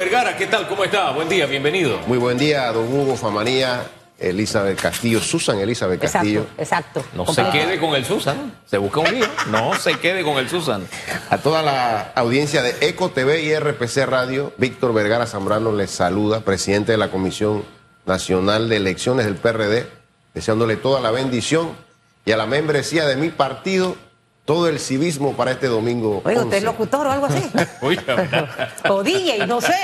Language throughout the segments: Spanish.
Vergara, ¿qué tal? ¿Cómo está? Buen día, bienvenido. Muy buen día, don Hugo Famanía, Elizabeth Castillo, Susan Elizabeth Castillo. Exacto, exacto. No se quede con el Susan, se busca un lío. No se quede con el Susan. A toda la audiencia de Eco TV y RPC Radio, Víctor Vergara Zambrano les saluda, presidente de la Comisión Nacional de Elecciones del PRD, deseándole toda la bendición y a la membresía de mi partido todo el civismo para este domingo. Oiga, ¿usted 11. es locutor o algo así? O DJ, no sé.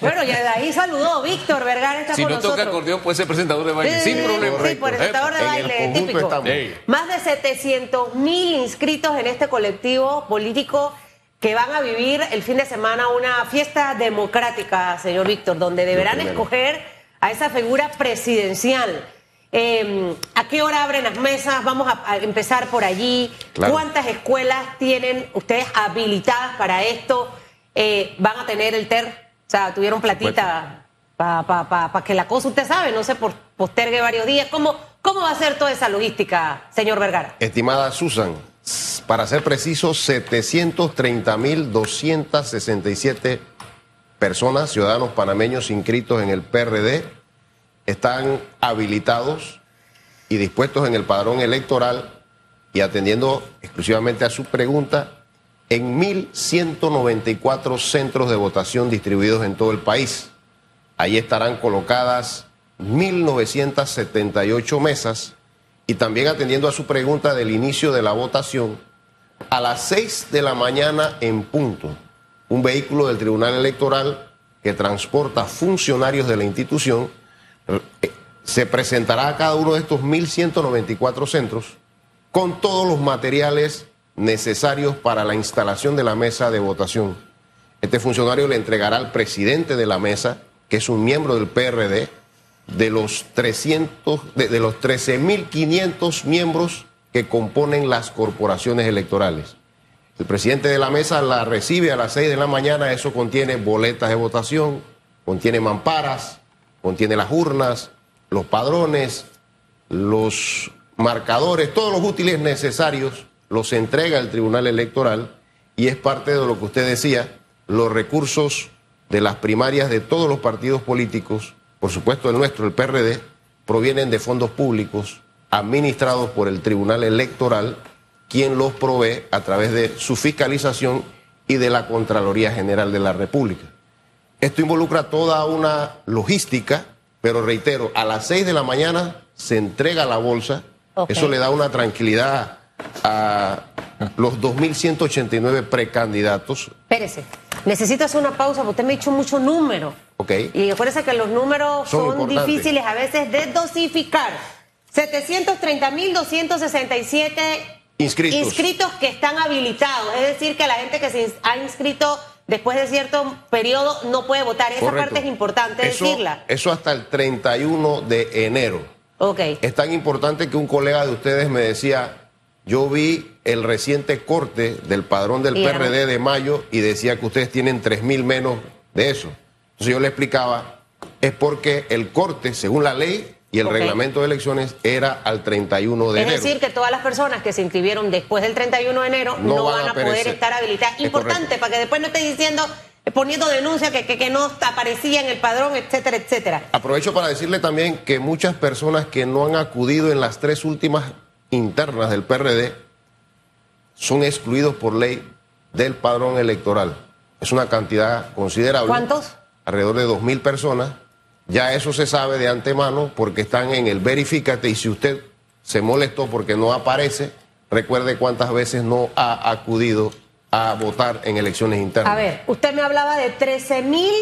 Bueno, ya de ahí saludó Víctor Vergara, está si con no nosotros. toca acordeón puede ser presentador de baile, Sí, sin problema. Sí, presentador de En baile, típico. estamos. Más de 700 mil inscritos en este colectivo político que van a vivir el fin de semana una fiesta democrática, señor Víctor, donde deberán escoger a esa figura presidencial. Eh, ¿A qué hora abren las mesas? Vamos a, a empezar por allí. Claro. ¿Cuántas escuelas tienen ustedes habilitadas para esto? Eh, ¿Van a tener el TER? O sea, tuvieron platita para pa, pa, pa que la cosa, usted sabe, no se por- postergue varios días. ¿Cómo, ¿Cómo va a ser toda esa logística, señor Vergara? Estimada Susan, para ser preciso, 730.267 personas, ciudadanos panameños inscritos en el PRD, están habilitados y dispuestos en el padrón electoral y atendiendo exclusivamente a su pregunta, en 1.194 centros de votación distribuidos en todo el país. Ahí estarán colocadas 1.978 mesas y también atendiendo a su pregunta del inicio de la votación, a las 6 de la mañana en punto, un vehículo del Tribunal Electoral que transporta funcionarios de la institución se presentará a cada uno de estos 1.194 centros con todos los materiales necesarios para la instalación de la mesa de votación. Este funcionario le entregará al presidente de la mesa, que es un miembro del PRD, de los 300, de, de los 13.500 miembros que componen las corporaciones electorales. El presidente de la mesa la recibe a las 6 de la mañana, eso contiene boletas de votación, contiene mamparas, contiene las urnas, los padrones, los marcadores, todos los útiles necesarios los entrega el Tribunal Electoral y es parte de lo que usted decía, los recursos de las primarias de todos los partidos políticos, por supuesto el nuestro, el PRD, provienen de fondos públicos administrados por el Tribunal Electoral, quien los provee a través de su fiscalización y de la Contraloría General de la República. Esto involucra toda una logística, pero reitero, a las 6 de la mañana se entrega la bolsa. Eso le da una tranquilidad a los 2.189 precandidatos. Espérese, necesito hacer una pausa porque usted me ha dicho mucho número. ¿Ok? Y acuérdese que los números Son difíciles a veces de dosificar. 730.267 Inscritos. inscritos que están habilitados. Es decir, que la gente que se ha inscrito después de cierto periodo no puede votar. Esa Correcto. parte es importante eso, decirla. Eso hasta el 31 de enero. Ok. Es tan importante que un colega de ustedes me decía, yo vi el reciente corte del padrón del Y era- PRD de mayo y decía que ustedes tienen 3.000 menos de eso. Entonces yo le explicaba, es porque el corte, según la ley y el reglamento de elecciones, era al 31 de Es enero. decir, que todas las personas que se inscribieron después del 31 de enero No no, van a poder perecer. estar habilitadas. Es Importante, correcto. para que después no esté diciendo, poniendo denuncia que, que, que no aparecía en el padrón, etcétera, etcétera. Aprovecho para decirle también que muchas personas que no han acudido en las tres últimas internas del PRD son excluidos por ley del padrón electoral. Es una cantidad considerable. ¿Cuántos? Alrededor de 2.000 personas. Ya eso se sabe de antemano porque están en el verifícate y si usted se molestó porque no aparece, recuerde cuántas veces no ha acudido a votar en elecciones internas. A ver, usted me hablaba de 13 mil.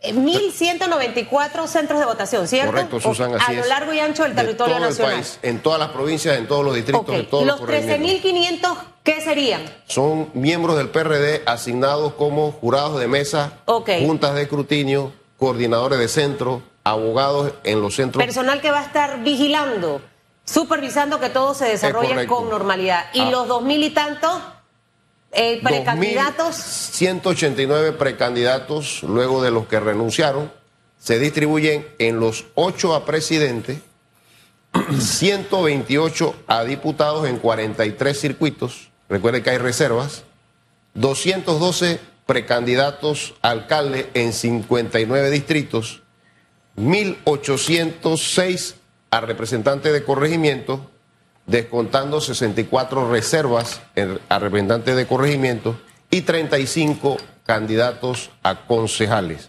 eh, 1.194 centros de votación, ¿cierto? Correcto, Susan, así A lo largo y ancho del De territorio todo el nacional. país, en todas las provincias, en todos los distritos, en todos Los corregimientos. 13.500, ¿qué serían? Son miembros del PRD asignados como jurados de mesa, juntas de escrutinio, coordinadores de centro, abogados en los centros. Personal que va a estar vigilando, supervisando que todo se desarrolle con normalidad. Y Ah. los dos mil y tantos eh, precandidatos. 189 precandidatos, luego de los que renunciaron, se distribuyen en los 8 a presidente, 128 a diputados en 43 circuitos. Recuerde que hay reservas. 212 precandidatos a alcalde en 59 distritos, 1.806 a representantes de corregimiento, descontando 64 reservas a representantes de corregimiento y 35 candidatos a concejales.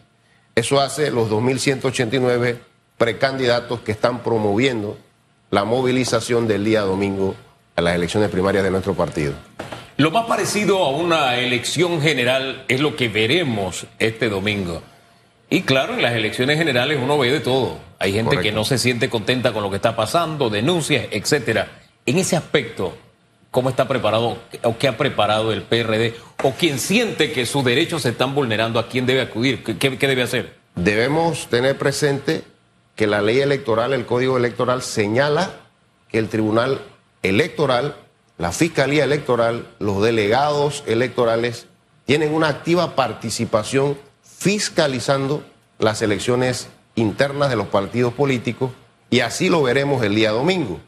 Eso hace los 2.189 precandidatos que están promoviendo la movilización del día domingo a las elecciones primarias de nuestro partido. Lo más parecido a una elección general es lo que veremos este domingo. Y claro, en las elecciones generales uno ve de todo. Hay gente que no se siente contenta con lo que está pasando, denuncias, etcétera. En ese aspecto, ¿cómo está preparado o qué ha preparado el PRD? ¿O quien siente que sus derechos se están vulnerando, a quién debe acudir? ¿Qué, qué debe hacer? Debemos tener presente que la ley electoral, el código electoral, señala que el Tribunal Electoral la Fiscalía Electoral, los delegados electorales tienen una activa participación fiscalizando las elecciones internas de los partidos políticos y así lo veremos el día domingo.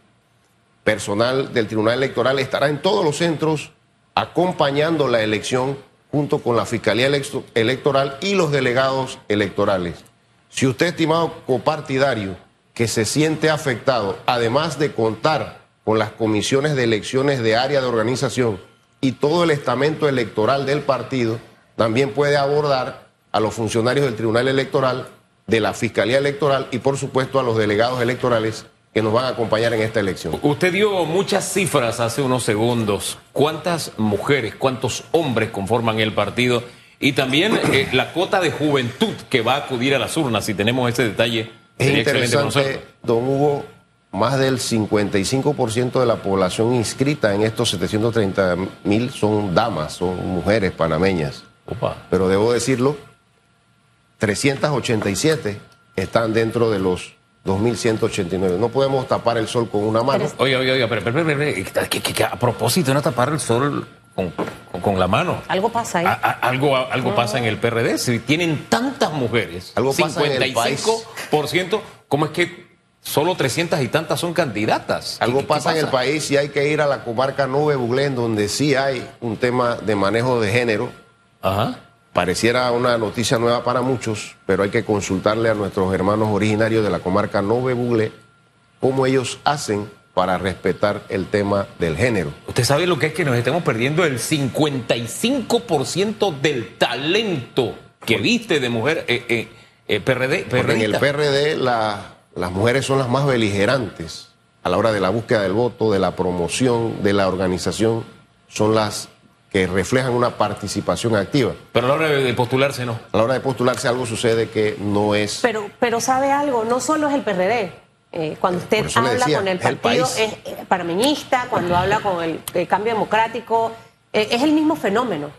Personal del Tribunal Electoral estará en todos los centros acompañando la elección junto con la Fiscalía Electoral y los delegados electorales. Si usted, estimado copartidario, que se siente afectado, además de contar con las comisiones de elecciones de área de organización y todo el estamento electoral del partido, también puede abordar a los funcionarios del Tribunal Electoral, de la Fiscalía Electoral y por supuesto a los delegados electorales que nos van a acompañar en esta elección. Usted dio muchas cifras hace unos segundos. ¿Cuántas mujeres, cuántos hombres conforman el partido? Y también eh, la cuota de juventud que va a acudir a las urnas, si tenemos ese detalle. Es interesante, don Hugo, más del 55% de la población inscrita en estos 730 mil son damas, son mujeres panameñas. Pero debo decirlo, 387 están dentro de los 2.189. No podemos tapar el sol con una mano. Oye, oye, oye, pero, pero, pero, a propósito, no tapar el sol con, con, la mano. Algo pasa ahí. algo algo pasa en el PRD. Si tienen tantas mujeres, algo 55%, ¿cómo es que Solo 300 y tantas son candidatas. Algo pasa, en el país y hay que ir a la comarca Nube Buglén, donde sí hay un tema de manejo de género. Ajá. Pareciera una noticia nueva para muchos, pero hay que consultarle a nuestros hermanos originarios de la comarca Nove Buglé cómo ellos hacen para respetar el tema del género. Usted sabe lo que es que nos estamos perdiendo el 55% del talento que viste de mujer eh, eh, eh PRD. en el PRD la las mujeres son las más beligerantes a la hora de la búsqueda del voto, de la promoción, de la organización, son las que reflejan una participación activa. Pero a la hora de postularse no. A la hora de postularse algo sucede que no es... Pero, pero sabe algo, no solo es el PRD. Eh, cuando usted habla con el partido es, eh, parameñista, cuando habla con el, cambio democrático, eh, es el mismo fenómeno.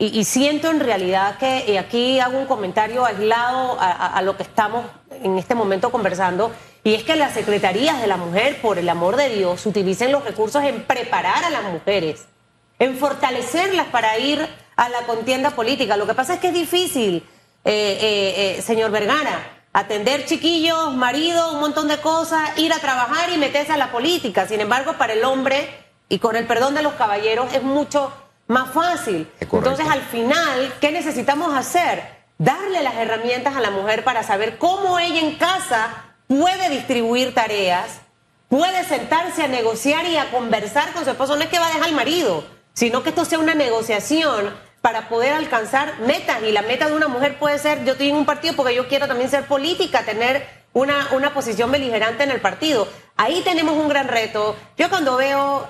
Y, siento en realidad que, y aquí hago un comentario aislado a, lo que estamos en este momento conversando, y es que las secretarías de la mujer, por el amor de Dios, utilicen los recursos en preparar a las mujeres, en fortalecerlas para ir a la contienda política. Lo que pasa es que es difícil, eh, eh, eh, señor Vergara, atender chiquillos, marido, un montón de cosas, ir a trabajar y meterse a la política. Sin embargo, para el hombre, y con el perdón de los caballeros, es mucho más fácil. Entonces, al final, ¿qué necesitamos hacer? Darle las herramientas a la mujer para saber cómo ella en casa puede distribuir tareas, puede sentarse a negociar y a conversar con su esposo. No es que va a dejar al marido, sino que esto sea una negociación para poder alcanzar metas. Y la meta de una mujer puede ser, yo estoy en un partido porque yo quiero también ser política, tener una, una posición beligerante en el partido. Ahí tenemos un gran reto. Yo cuando veo,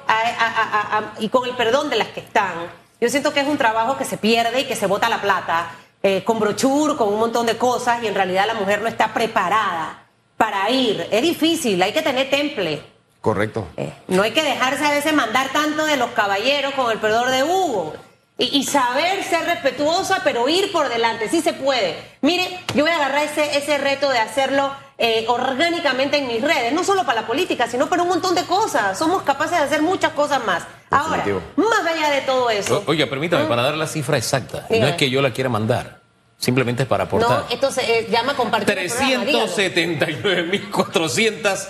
y con el perdón de las que están, yo siento que es un trabajo que se pierde y que se bota la plata, eh, con brochure, con un montón de cosas, y en realidad la mujer no está preparada para ir. Es difícil, hay que tener temple. Correcto. Eh, no hay que dejarse a veces mandar tanto de los caballeros con el perdón de Hugo. Y, saber ser respetuosa, pero ir por delante, sí se puede. Mire, yo voy a agarrar ese, ese reto de hacerlo eh, orgánicamente en mis redes, no solo para la política, sino para un montón de cosas. Somos capaces de hacer muchas cosas más. Ahora, más allá de todo eso. oye, permítame, ¿Mm? para dar la cifra exacta, no es que yo la quiera mandar. Simplemente es para aportar. No, esto se eh, llama compartir. 379.400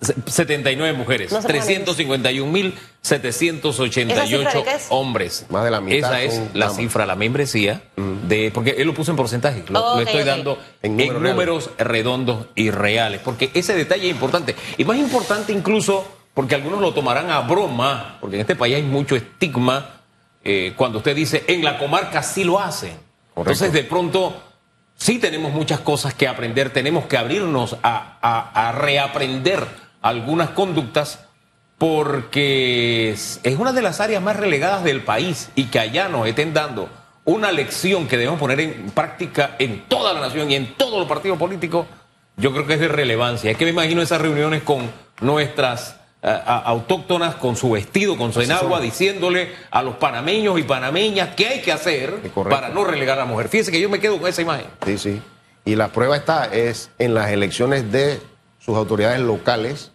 79 mujeres, No se pongan 351.788 hombres. Más de la mitad Esa es la damas. cifra, la membresía de porque él lo puso en porcentaje, lo, estoy dando En en, números redondos y reales, porque ese detalle es importante. Y más importante incluso porque algunos lo tomarán a broma, porque en este país hay mucho estigma eh, cuando usted dice en la comarca sí lo hacen. Entonces de pronto sí tenemos muchas cosas que aprender, tenemos que abrirnos a, a- a reaprender algunas conductas porque es una de las áreas más relegadas del país y que allá nos estén dando una lección que debemos poner en práctica en toda la nación y en todos los partidos políticos, yo creo que es de relevancia. Es que me imagino esas reuniones con nuestras eh, autóctonas, con su vestido, con su enagua, diciéndole a los panameños y panameñas qué hay que hacer para no relegar a la mujer. Fíjese que yo me quedo con esa imagen. Sí, sí. Y la prueba está, es en las elecciones de sus autoridades locales,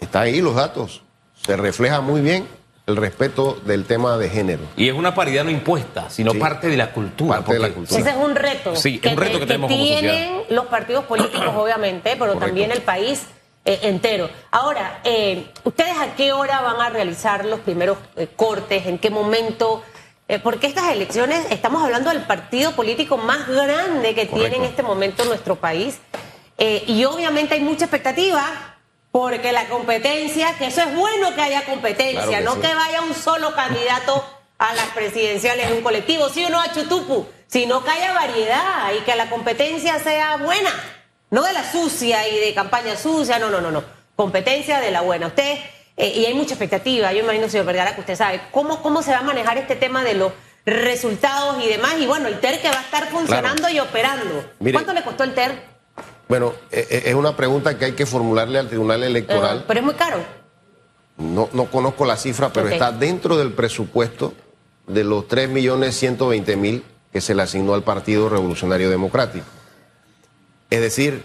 está ahí los datos. Se refleja muy bien el respeto del tema de género. Y es una paridad no impuesta, sino Sí. parte de la cultura. Parte de la cultura. Ese es un reto. Sí, es un reto que tenemos como tienen los partidos políticos, obviamente, pero Correcto. también el país eh, entero. Ahora, eh, ¿ustedes a qué hora van a realizar los primeros eh, cortes? ¿En qué momento? Eh, porque estas elecciones, estamos hablando del partido político más grande que tiene en este momento nuestro país. Eh, y obviamente hay mucha expectativa. Porque la competencia, que eso es bueno que haya competencia, Claro que no sí. que vaya un solo candidato a las presidenciales de un colectivo, sí o no a Chutupu, sino que haya variedad y que la competencia sea buena, no de la sucia y de campaña sucia, no, no, no, no, competencia de la buena. Usted, eh, y hay mucha expectativa, yo imagino, señor Vergara, que usted sabe, ¿cómo, cómo se va a manejar este tema de los resultados y demás, y bueno, el TER que va a estar funcionando y operando. Mire. ¿Cuánto le costó el TER? Bueno, eh, eh, es una pregunta que hay que formularle al Tribunal Electoral. pero es muy caro. No, no conozco la cifra, pero está dentro del presupuesto de los 3.120.000 que se le asignó al Partido Revolucionario Democrático. Es decir,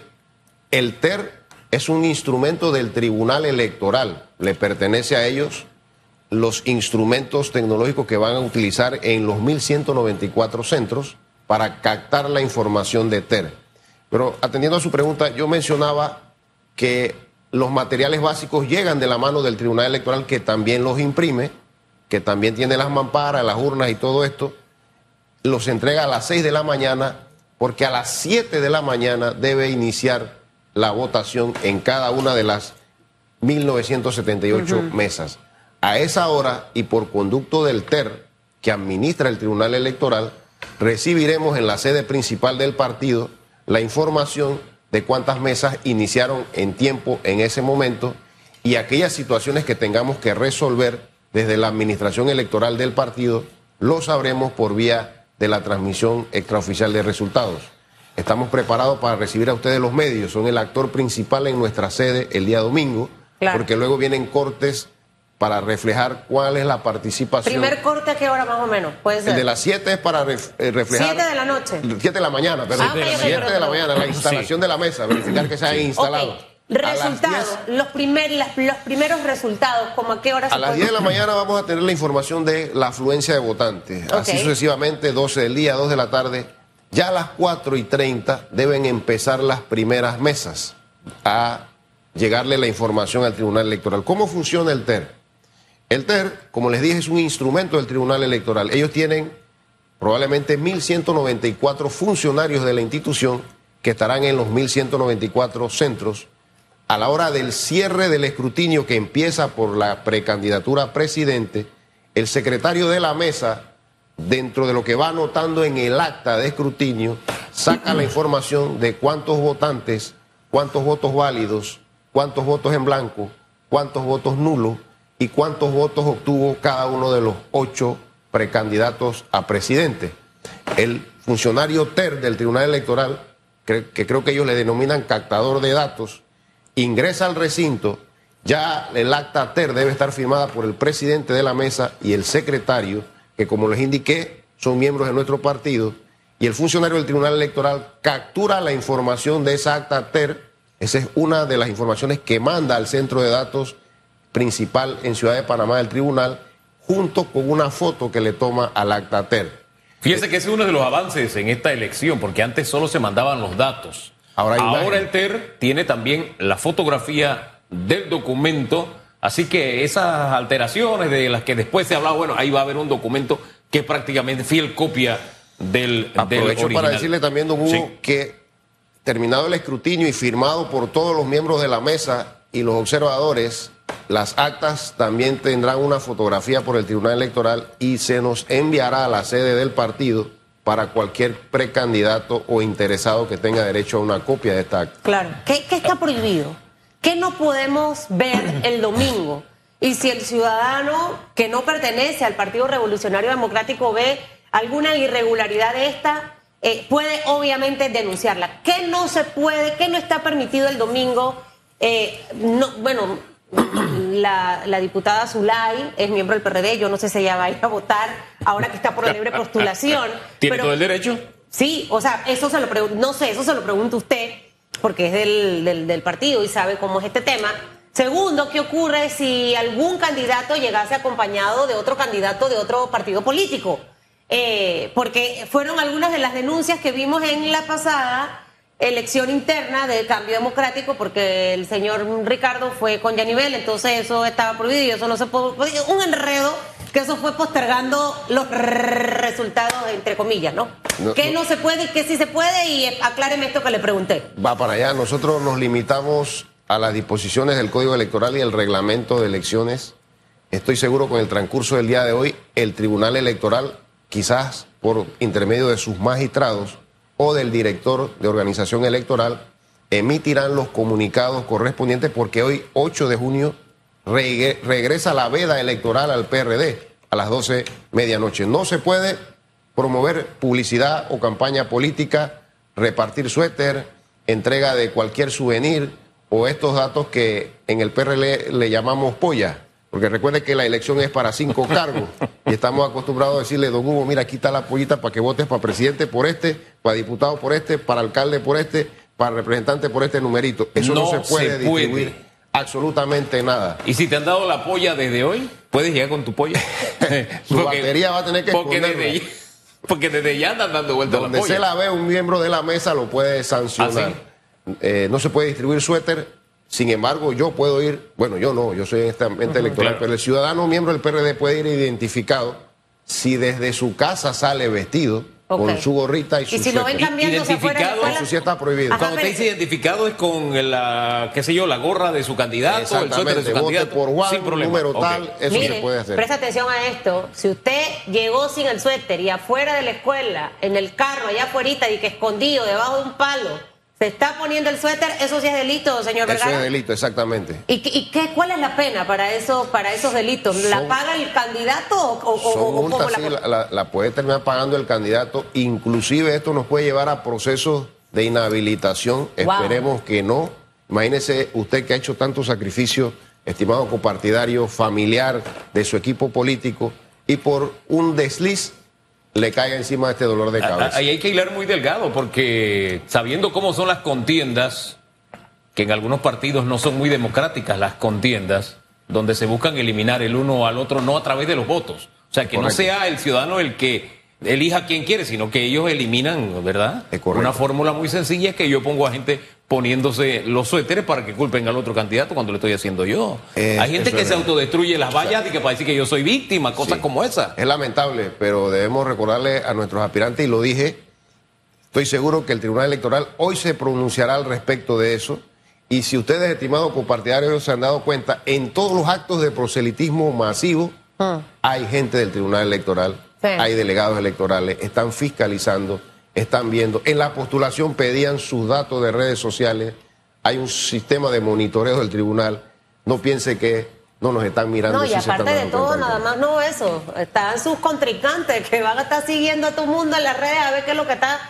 el TER es un instrumento del Tribunal Electoral. Le pertenece a ellos los instrumentos tecnológicos que van a utilizar en los 1.194 centros para captar la información de TER. Pero atendiendo a su pregunta, yo mencionaba que los materiales básicos llegan de la mano del Tribunal Electoral que también los imprime, que también tiene las mamparas, las urnas y todo esto, los entrega a las 6 de la mañana porque a las 7 de la mañana debe iniciar la votación en cada una de las 1978 mesas. A esa hora y por conducto del TER que administra el Tribunal Electoral, recibiremos en la sede principal del partido la información de cuántas mesas iniciaron en tiempo en ese momento y aquellas situaciones que tengamos que resolver desde la administración electoral del partido, lo sabremos por vía de la transmisión extraoficial de resultados. Estamos preparados para recibir a ustedes los medios, son el actor principal en nuestra sede el día domingo, Claro. porque luego vienen cortes para reflejar cuál es la participación. Primer corte, ¿a qué hora más o menos? Puede ser. El de las 7 es para ref- eh, reflejar. Siete de la noche. 7 de la mañana, perdón. Ah, ok, ok, 7 de perdón, la mañana, la instalación de la mesa, verificar que se haya instalado. Ok. A las Resultados, 10 los, primer, las- los primeros resultados, como a qué hora A se las puede- 10 de la mañana vamos a tener la información de la afluencia de votantes. Así sucesivamente, 12 del día, 2 de la tarde. Ya a las 4 y 30 deben empezar las primeras mesas a llegarle la información al Tribunal Electoral. ¿Cómo funciona el TER? El TER, como les dije, es un instrumento del Tribunal Electoral. Ellos tienen probablemente 1.194 funcionarios de la institución que estarán en los 1.194 centros a la hora del cierre del escrutinio que empieza por la precandidatura a presidente, el secretario de la mesa, dentro de lo que va anotando en el acta de escrutinio, saca la información de cuántos votantes, cuántos votos válidos, cuántos votos en blanco, cuántos votos nulos y cuántos votos obtuvo cada uno de los ocho precandidatos a presidente. El funcionario TER del Tribunal Electoral, que, creo que ellos le denominan captador de datos, ingresa al recinto, ya el acta TER debe estar firmada por el presidente de la mesa y el secretario, que como les indiqué, son miembros de nuestro partido, y el funcionario del Tribunal Electoral captura la información de esa acta TER, esa es una de las informaciones que manda al centro de datos principal en Ciudad de Panamá del tribunal, junto con una foto que le toma al acta TER. Fíjese que ese es uno de los avances en esta elección, porque antes solo se mandaban los datos. Ahora Ahora el TER tiene también la fotografía del documento. Así que esas alteraciones de las que después se ha hablado, bueno, ahí va a haber un documento que es prácticamente fiel copia del, Aprovecho para decirle también, don Hugo, que terminado el escrutinio y firmado por todos los miembros de la mesa y los observadores, las actas también tendrán una fotografía por el Tribunal Electoral y se nos enviará a la sede del partido para cualquier precandidato o interesado que tenga derecho a una copia de esta acta. Claro. ¿Qué, está prohibido? ¿Qué no podemos ver el domingo? Y si el ciudadano que no pertenece al Partido Revolucionario Democrático ve alguna irregularidad de esta, eh, puede obviamente denunciarla. ¿Qué no se puede, qué no está permitido el domingo? Eh, no, bueno, la, diputada Zulay es miembro del PRD, yo no sé si ella va a ir a votar ahora que está por la libre postulación. ¿Tiene todo el derecho? Sí, o sea, eso se lo pregunto, no sé, eso se lo pregunta usted, porque es del, del, partido y sabe cómo es este tema. Segundo, ¿qué ocurre si algún candidato llegase acompañado de otro candidato de otro partido político? Eh, porque fueron algunas de las denuncias que vimos en la pasada elección interna del cambio democrático porque el señor Ricardo fue con Yanivel, entonces eso estaba prohibido y eso no se puede, un enredo que eso fue postergando los resultados entre comillas, ¿no? ¿Qué no, se puede y qué sí se puede? Y acláreme esto que le pregunté. Va para allá, nosotros nos limitamos a las disposiciones del Código Electoral y el reglamento de elecciones. Estoy seguro con el transcurso del día de hoy, el Tribunal Electoral, quizás por intermedio de sus magistrados, o del director de organización electoral emitirán los comunicados correspondientes porque hoy, 8 de junio, regresa la veda electoral al PRD a las 12 medianoche. No se puede promover publicidad o campaña política, repartir suéter, entrega de cualquier souvenir o estos datos que en el PRD le llamamos polla. Porque recuerde que la elección es para cinco cargos y estamos acostumbrados a decirle, don Hugo, mira, aquí está la pollita para que votes para presidente por este, para diputado por este, para alcalde por este, para representante por este numerito. Eso no, se puede distribuir absolutamente nada. ¿Y si te han dado la polla desde hoy? ¿Puedes llegar con tu polla? Su batería va a tener que porque desde, porque desde ya andan dando vueltas Donde la polla. se la ve un miembro de la mesa lo puede sancionar. ¿Ah, eh, no se puede distribuir suéter sin embargo, yo puedo ir, bueno, yo no, yo soy en esta mente electoral, pero el ciudadano miembro del PRD puede ir identificado si desde su casa sale vestido con su gorrita y su Y si lo ven cambiando identificado, eso sí está prohibido. Cuando te dice identificado es con la, qué sé yo, la gorra de su candidato, el suéter de su candidato. por Juan, sin problema. número tal, eso se puede hacer. Presta atención a esto. Si usted llegó sin el suéter y afuera de la escuela, en el carro, allá afuera, y que escondido debajo de un palo, se está poniendo el suéter, eso sí es delito, señor Vergara. Eso es delito, exactamente. ¿Y, qué, cuál es la pena para, eso, para esos delitos? ¿La paga el candidato o, son multas, sí, la... puede terminar pagando el candidato. Inclusive esto nos puede llevar a procesos de inhabilitación. Esperemos que no. Imagínese usted que ha hecho tanto sacrificio, estimado copartidario, familiar de su equipo político, y por un desliz le caiga encima este dolor de cabeza. Ahí hay que hilar muy delgado, porque sabiendo cómo son las contiendas, que en algunos partidos no son muy democráticas las contiendas, donde se buscan eliminar el uno al otro no a través de los votos. O sea, que no sea el ciudadano el que elija quien quiere, sino que ellos eliminan, ¿verdad? Una fórmula muy sencilla es que yo pongo a gente poniéndose los suéteres para que culpen al otro candidato cuando lo estoy haciendo yo. Hay gente que se autodestruye las vallas y que para decir que yo soy víctima, cosas como esa. Es lamentable, pero debemos recordarle a nuestros aspirantes, y lo dije, estoy seguro que el Tribunal Electoral hoy se pronunciará al respecto de eso. Y si ustedes, estimados compartidarios, se han dado cuenta, en todos los actos de proselitismo masivo ah. hay gente del Tribunal Electoral, hay delegados electorales, están fiscalizando están viendo. En la postulación pedían sus datos de redes sociales. Hay un sistema de monitoreo del tribunal. No piense que no nos están mirando. No, y aparte de todo, nada más no eso. Están sus contrincantes que van a estar siguiendo a todo mundo en las redes a ver qué es lo que está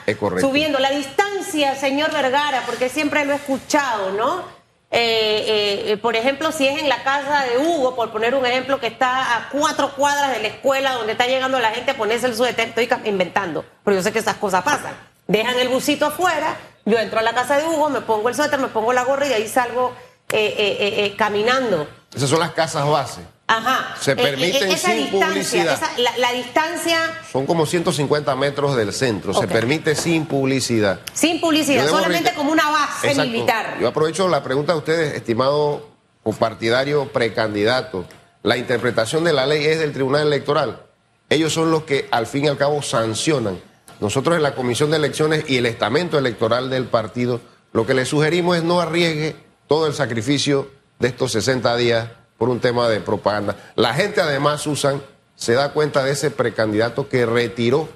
subiendo. La distancia, señor Vergara, porque siempre lo he escuchado, ¿no? Eh, eh, por ejemplo, si es en la casa de Hugo, por poner un ejemplo, que está a cuatro cuadras de la escuela donde está llegando la gente a ponerse el suéter, estoy inventando, pero yo sé que esas cosas pasan. Dejan el busito afuera, yo entro a la casa de Hugo, me pongo el suéter, me pongo la gorra y ahí salgo eh, caminando. Esas son las casas base. Ajá. Se eh, permiten eh, sin publicidad. la, distancia. Son como 150 metros del centro. Se permite sin publicidad. Sin publicidad, solamente como una base militar. Yo aprovecho la pregunta de ustedes, estimado partidario precandidato, la interpretación de la ley es del Tribunal Electoral. Ellos son los que al fin y al cabo sancionan. Nosotros en la Comisión de Elecciones y el estamento electoral del partido, lo que le sugerimos es no arriesgue todo el sacrificio de estos 60 días por un tema de propaganda. La gente además, Susan, se da cuenta de ese precandidato que retiró,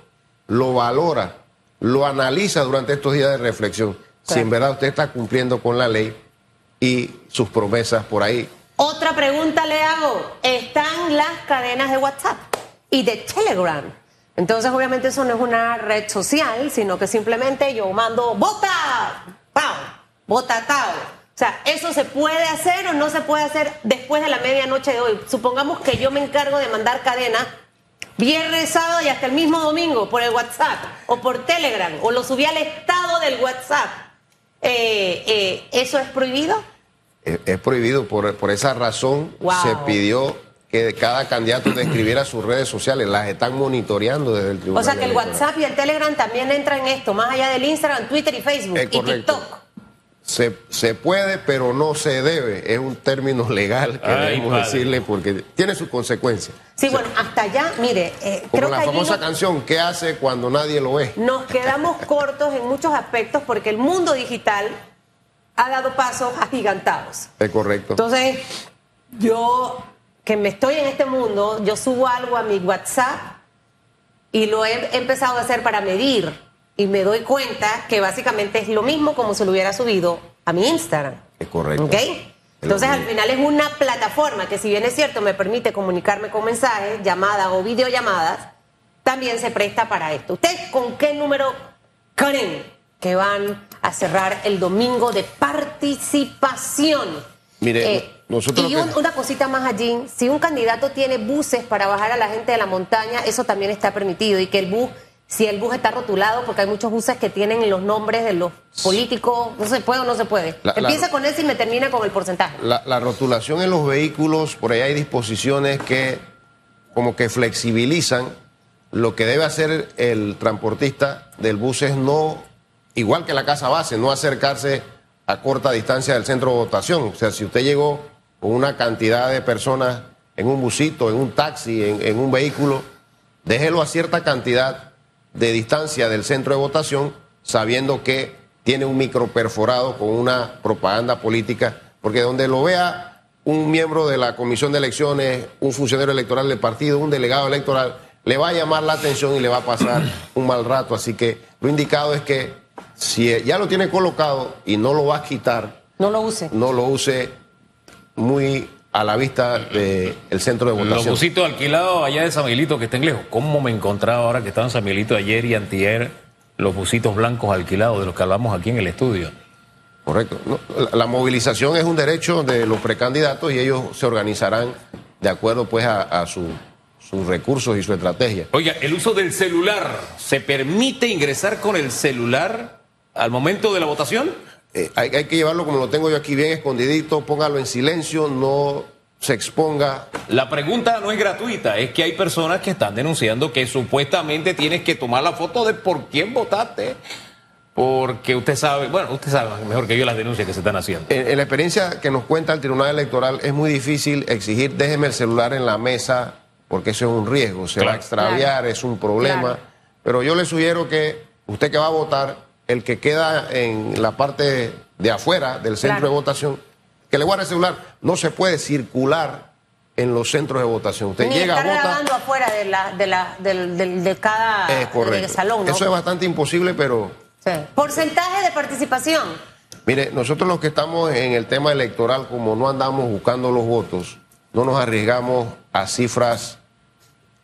lo valora, lo analiza durante estos días de reflexión. Si en verdad usted está cumpliendo con la ley y sus promesas por ahí. Otra pregunta le hago. ¿Están las cadenas de WhatsApp y de Telegram? Entonces, obviamente, eso no es una red social, sino que simplemente yo mando ¡Vota! ¡Pau! ¡Vota tal! O sea, ¿eso se puede hacer o no se puede hacer después de la medianoche de hoy? Supongamos que yo me encargo de mandar cadena viernes, sábado y hasta el mismo domingo por el WhatsApp o por Telegram o lo subí al estado del WhatsApp. Eh, eh, ¿Eso es prohibido? Es, prohibido, por, por, esa razón se pidió que cada candidato describiera sus redes sociales, las están monitoreando desde el tribunal. O sea que el WhatsApp y el Telegram también entran en esto, más allá del Instagram, Twitter y Facebook y TikTok. Se, se, puede, pero no se debe. Es un término legal que debemos decirle porque tiene sus consecuencias. Sí, bueno, hasta allá, mire. Eh, como la famosa canción, ¿qué hace cuando nadie lo ve? Nos quedamos cortos en muchos aspectos porque el mundo digital ha dado pasos agigantados. Es correcto. Entonces, yo que me estoy en este mundo, yo subo algo a mi WhatsApp y lo he empezado a hacer para medir y me doy cuenta que básicamente es lo mismo como si lo hubiera subido a mi Instagram. Es correcto. ¿Ok? Entonces al final es una plataforma que si bien es cierto me permite comunicarme con mensajes, llamadas o videollamadas, también se presta para esto. ¿Ustedes con qué número creen que van a cerrar el domingo de participación? Mire, eh, nosotros y una cosita más allí, si un candidato tiene buses para bajar a la gente de la montaña, eso también está permitido y que el bus si el bus está rotulado, porque hay muchos buses que tienen los nombres de los políticos, no se puede o no se puede. Empieza con ese y me termina con el porcentaje. La, rotulación en los vehículos, por ahí hay disposiciones que como que flexibilizan lo que debe hacer el transportista del bus es no, igual que la casa base, no acercarse a corta distancia del centro de votación. O sea, si usted llegó con una cantidad de personas en un busito, en un taxi, en, en un vehículo, déjelo a cierta cantidad de distancia del centro de votación, sabiendo que tiene un micro perforado con una propaganda política, porque donde lo vea un miembro de la comisión de elecciones, un funcionario electoral del partido, un delegado electoral, le va a llamar la atención y le va a pasar un mal rato. Así que lo indicado es que si ya lo tiene colocado y no lo va a quitar, no lo use. No lo use muy a la vista del centro de votación. Los busitos alquilados allá de San Miguelito que estén lejos. ¿Cómo me encontraba ahora que estaba en San Miguelito ayer y antier los busitos blancos alquilados de los que hablamos aquí en el estudio? Correcto. la, movilización es un derecho de los precandidatos y ellos se organizarán de acuerdo pues a, sus recursos y su estrategia. Oiga, el uso del celular, ¿se permite ingresar con el celular al momento de la votación? Eh, hay, que llevarlo como lo tengo yo aquí, bien escondidito, póngalo en silencio, no se exponga. La pregunta no es gratuita, es que hay personas que están denunciando que supuestamente tienes que tomar la foto de por quién votaste. Porque usted sabe, bueno, usted sabe mejor que yo las denuncias que se están haciendo. En, la experiencia que nos cuenta el Tribunal Electoral es muy difícil exigir déjeme el celular en la mesa porque eso es un riesgo, se va a extraviar, es un problema. Pero yo le sugiero que usted que va a votar el que queda en la parte de afuera del centro de votación, que le guarde el celular, no se puede circular en los centros de votación. Usted llega a votar. afuera de, la, de, la, de, cada salón. Eso es bastante imposible, pero. Porcentaje de participación. Mire, nosotros los que estamos en el tema electoral, como no andamos buscando los votos, no nos arriesgamos a cifras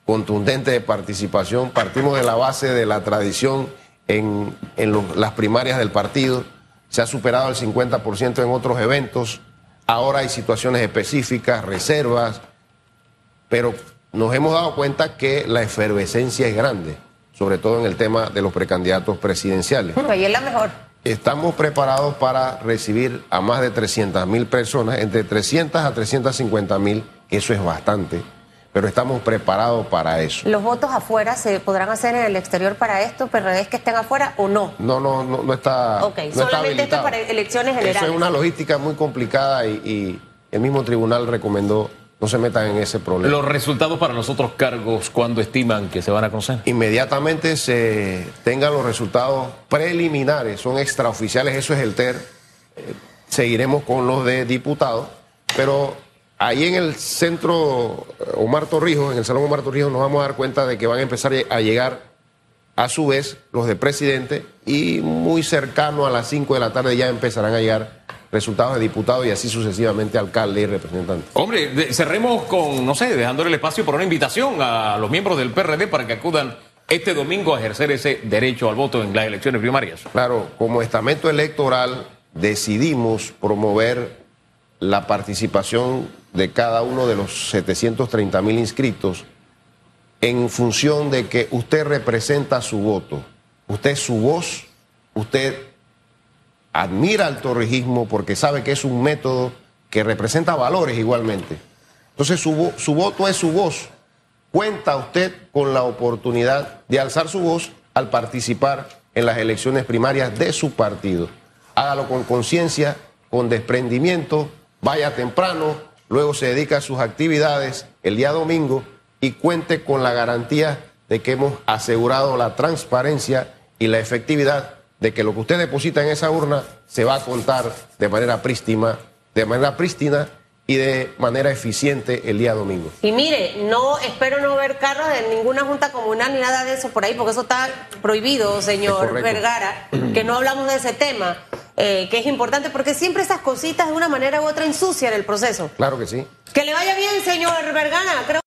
contundentes de participación. Partimos de la base de la tradición en, las primarias del partido, se ha superado el 50% en otros eventos, ahora hay situaciones específicas, reservas, pero nos hemos dado cuenta que la efervescencia es grande, sobre todo en el tema de los precandidatos presidenciales. Ahí es la mejor. Estamos preparados para recibir a más de 300 mil personas, entre 300 a 350 mil, eso es bastante pero estamos preparados para eso. ¿Los votos afuera se podrán hacer en el exterior para esto, es que estén afuera o no? No, no, no, está. Ok, solamente esto es para elecciones generales. Eso es una logística muy complicada y, el mismo tribunal recomendó no se metan en ese problema. Los resultados para los otros cargos, ¿cuándo estiman que se van a conocer? Inmediatamente se tengan los resultados preliminares, son extraoficiales, eso es el TER. Eh, seguiremos con los de diputados, pero ahí en el centro eh, Omar Torrijos, en el Salón Omar Torrijos, nos vamos a dar cuenta de que van a empezar a llegar a su vez los de presidente y muy cercano a las 5 de la tarde ya empezarán a llegar resultados de diputados y así sucesivamente alcalde y representante. Hombre, cerremos con, no sé, dejándole el espacio por una invitación a los miembros del PRD para que acudan este domingo a ejercer ese derecho al voto en las elecciones primarias. Claro, como estamento electoral decidimos promover la participación de cada uno de los 730 mil inscritos en función de que usted representa su voto, usted es su voz, usted admira el torrijismo porque sabe que es un método que representa valores igualmente. Entonces su, su voto es su voz. Cuenta usted con la oportunidad de alzar su voz al participar en las elecciones primarias de su partido. Hágalo con conciencia, con desprendimiento, vaya temprano, luego se dedica a sus actividades el día domingo y cuente con la garantía de que hemos asegurado la transparencia y la efectividad de que lo que usted deposita en esa urna se va a contar de manera prístima, de manera prístina y de manera eficiente el día domingo. Y mire, no espero no ver carros de ninguna junta comunal ni nada de eso por ahí, porque eso está prohibido, señor Vergara, que no hablamos de ese tema, eh, que es importante, porque siempre esas cositas de una manera u otra ensucian el proceso. Claro que sí. Que le vaya bien, señor Vergara. Creo